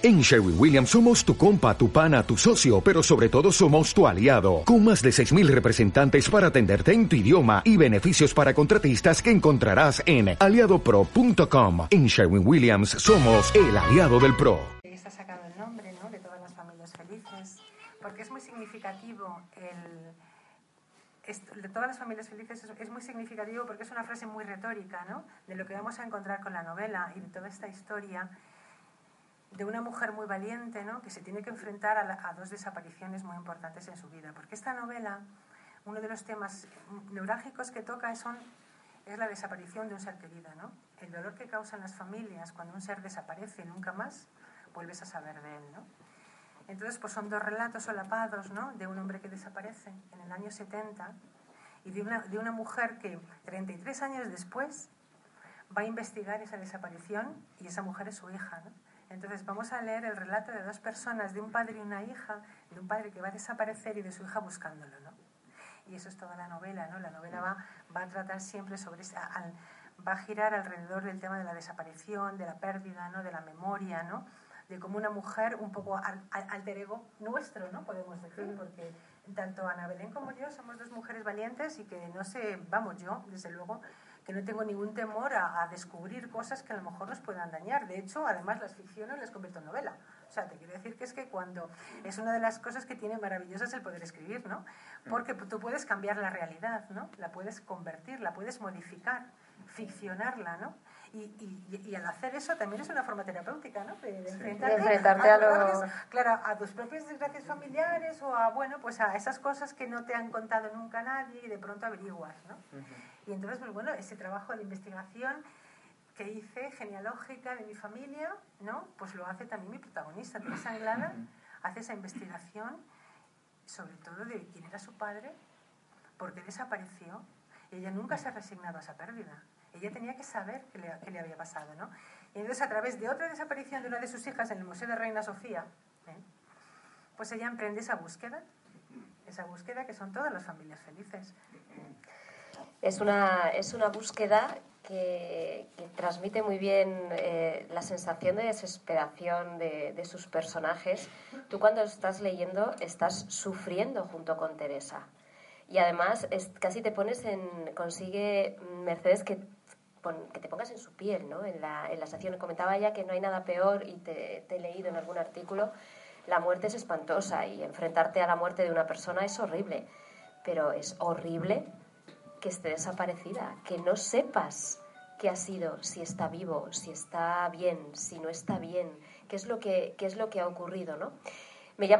En Sherwin Williams somos tu compa, tu pana, tu socio, pero sobre todo somos tu aliado, con más de 6.000 representantes para atenderte en tu idioma y beneficios para contratistas que encontrarás en aliadopro.com. En Sherwin Williams somos el aliado del PRO. Está sacado el nombre ¿no? de todas las familias felices, porque es muy significativo el... De todas las familias felices es, es muy significativo porque es una frase muy retórica, ¿no? De lo que vamos a encontrar con la novela y de toda esta historia de una mujer muy valiente, ¿no? que se tiene que enfrentar a, dos desapariciones muy importantes en su vida. Porque esta novela, uno de los temas neurálgicos que toca son, es la desaparición de un ser querido, ¿no? el dolor que causan las familias cuando un ser desaparece y nunca más vuelves a saber de él. ¿no? Entonces, pues son dos relatos solapados ¿no? de un hombre que desaparece en el año 70 y de una, de una mujer que 33 años después va a investigar esa desaparición y esa mujer es su hija. ¿no? Entonces vamos a leer el relato de dos personas, de un padre y una hija, de un padre que va a desaparecer y de su hija buscándolo, ¿no? Y eso es toda la novela, ¿no? La novela va, va a tratar siempre sobre, va a girar alrededor del tema de la desaparición, de la pérdida, ¿no? De la memoria, ¿no? De cómo una mujer, un poco al, alter ego nuestro, ¿no? Podemos decir, porque tanto Ana Belén como yo somos dos mujeres valientes y que no sé, vamos, yo, desde luego, que no tengo ningún temor a, descubrir cosas que a lo mejor nos puedan dañar. De hecho, además las ficciono y las convierto en novela. O sea, te quiero decir que es que cuando es una de las cosas que tiene maravillosas el poder escribir, ¿no? Porque tú puedes cambiar la realidad, ¿no? La puedes convertir, la puedes modificar, ficcionarla, ¿no? Y, y, al hacer eso también es una forma terapéutica, ¿no? De, enfrentarte, a, los... Claro, a tus propias desgracias familiares o a, bueno, pues a esas cosas que no te han contado nunca nadie y de pronto averiguas, ¿no? Y entonces, pues bueno, ese trabajo de investigación que hice, genealógica de mi familia, ¿no? Pues lo hace también mi protagonista, Teresa Anglada, hace esa investigación sobre todo de quién era su padre, por qué desapareció, y ella nunca se ha resignado a esa pérdida. Ella tenía que saber qué le, le había pasado, ¿no? Y entonces, a través de otra desaparición de una de sus hijas en el Museo de Reina Sofía, ¿eh? pues ella emprende esa búsqueda, esa búsqueda que son todas las familias felices. Es una, es una búsqueda que, transmite muy bien eh, la sensación de desesperación de, sus personajes. Tú cuando estás leyendo estás sufriendo junto con Teresa. Y además casi te pones en... consigue Mercedes que que te pongas en su piel, ¿no? En la, en la estación comentaba ya que no hay nada peor y te, he leído en algún artículo, la muerte es espantosa y enfrentarte a la muerte de una persona es horrible, pero es horrible que esté desaparecida, que no sepas qué ha sido, si está vivo, si está bien, si no está bien, qué es lo que, qué es lo que ha ocurrido, ¿no? Me llama